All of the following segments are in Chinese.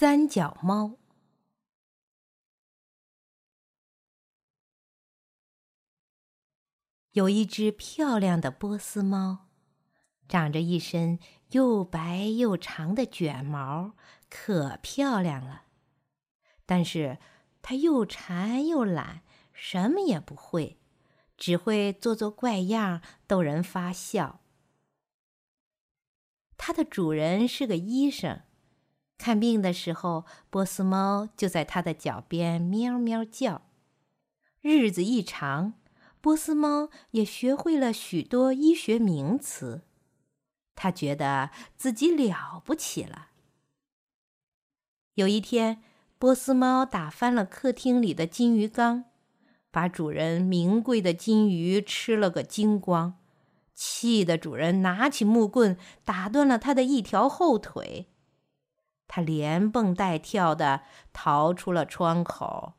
三脚猫。有一只漂亮的波斯猫，长着一身又白又长的卷毛，可漂亮了。但是它又馋又懒，什么也不会，只会做做怪样，逗人发笑。它的主人是个医生，看病的时候，波斯猫就在它的脚边喵喵叫。日子一长，波斯猫也学会了许多医学名词，它觉得自己了不起了。有一天，波斯猫打翻了客厅里的金鱼缸，把主人名贵的金鱼吃了个精光，气得主人拿起木棍打断了它的一条后腿，它连蹦带跳的逃出了窗口。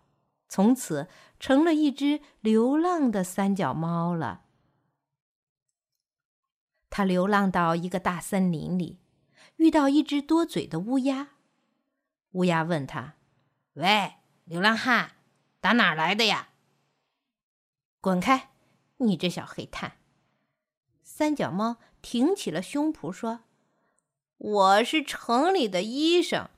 从此成了一只流浪的三脚猫了。它流浪到一个大森林里，遇到一只多嘴的乌鸦。乌鸦问他：“喂，流浪汉，打哪儿来的呀？”“滚开，你这小黑炭！”三脚猫挺起了胸脯说：“我是城里的医生。”“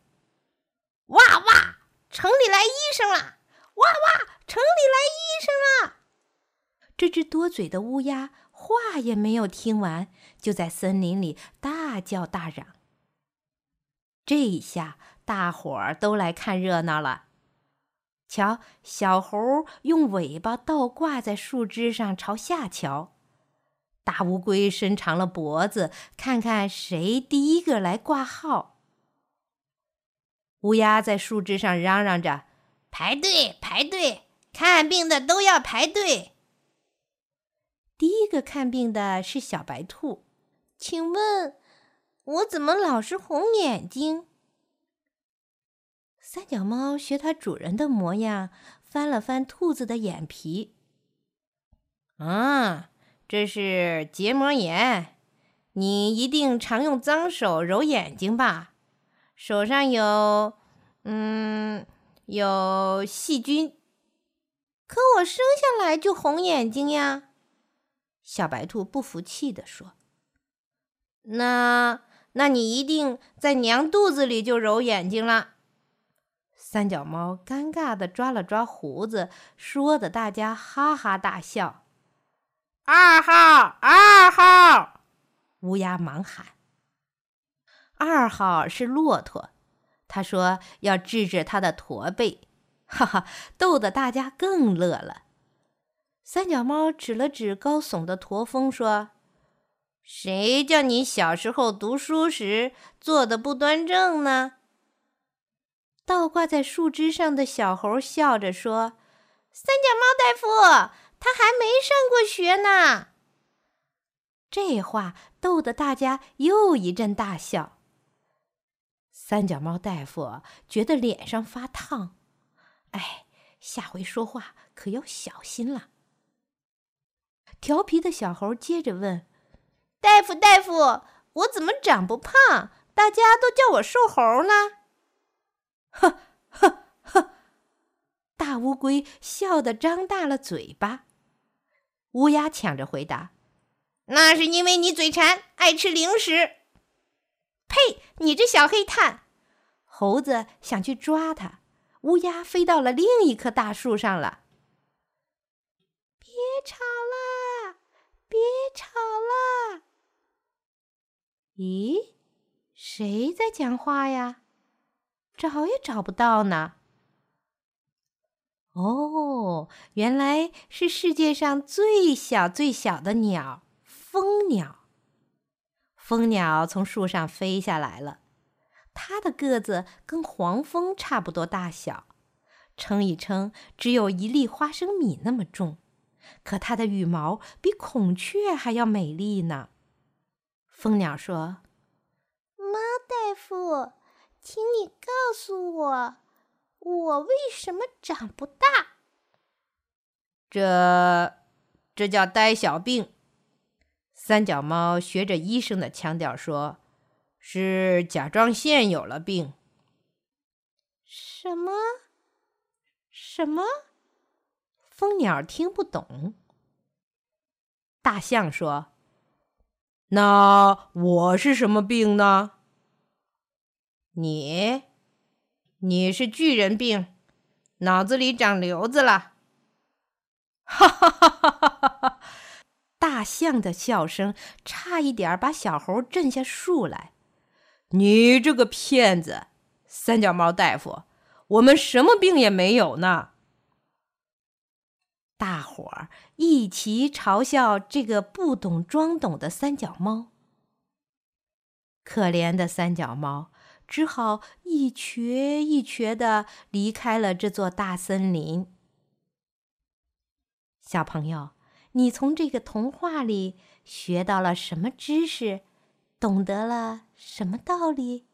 哇哇，城里来医生了！”哇哇！城里来医生了！这只多嘴的乌鸦话也没有听完，就在森林里大叫大嚷。这一下，大伙儿都来看热闹了。瞧，小猴用尾巴倒挂在树枝上朝下瞧；大乌龟伸长了脖子，看看谁第一个来挂号。乌鸦在树枝上嚷嚷着。排队，排队！看病的都要排队。第一个看病的是小白兔，请问，我怎么老是红眼睛？三脚猫学它主人的模样，翻了翻兔子的眼皮。啊，这是结膜炎。你一定常用脏手揉眼睛吧？手上有，嗯。有细菌，可我生下来就红眼睛呀！小白兔不服气地说：“那，那你一定在娘肚子里就揉眼睛了。”三脚猫尴尬地抓了抓胡子，说的大家哈哈大笑。二号，二号！乌鸦忙喊：“二号是骆驼。”他说：“要治治他的驼背，哈哈，逗得大家更乐了。”三脚猫指了指高耸的驼峰，说：“谁叫你小时候读书时坐的不端正呢？”倒挂在树枝上的小猴笑着说：“三脚猫大夫，他还没上过学呢。”这话逗得大家又一阵大笑。三脚猫大夫觉得脸上发烫，哎，下回说话可要小心了。调皮的小猴接着问：“大夫，大夫，我怎么长不胖？大家都叫我瘦猴呢？”呵呵呵，大乌龟笑得张大了嘴巴。乌鸦抢着回答：“那是因为你嘴馋，爱吃零食。”呸！你这小黑炭！猴子想去抓它，乌鸦飞到了另一棵大树上了。别吵啦！别吵啦！咦，谁在讲话呀？找也找不到呢。哦，原来是世界上最小最小的鸟——蜂鸟。蜂鸟从树上飞下来了，它的个子跟黄蜂差不多大小，称一称只有一粒花生米那么重，可它的羽毛比孔雀还要美丽呢。蜂鸟说：“猫大夫，请你告诉我，我为什么长不大？”这，这叫呆小病。三脚猫学着医生的腔调说：“是甲状腺有了病。”什么？什么？蜂鸟听不懂。大象说：“那我是什么病呢？”你，你是巨人病，脑子里长瘤子了。哈哈哈哈哈哈！大象的笑声差一点把小猴震下树来。你这个骗子，三脚猫大夫，我们什么病也没有呢。大伙儿一齐嘲笑这个不懂装懂的三脚猫。可怜的三脚猫。只好一瘸一瘸的离开了这座大森林。小朋友，你从这个童话里学到了什么知识？懂得了什么道理？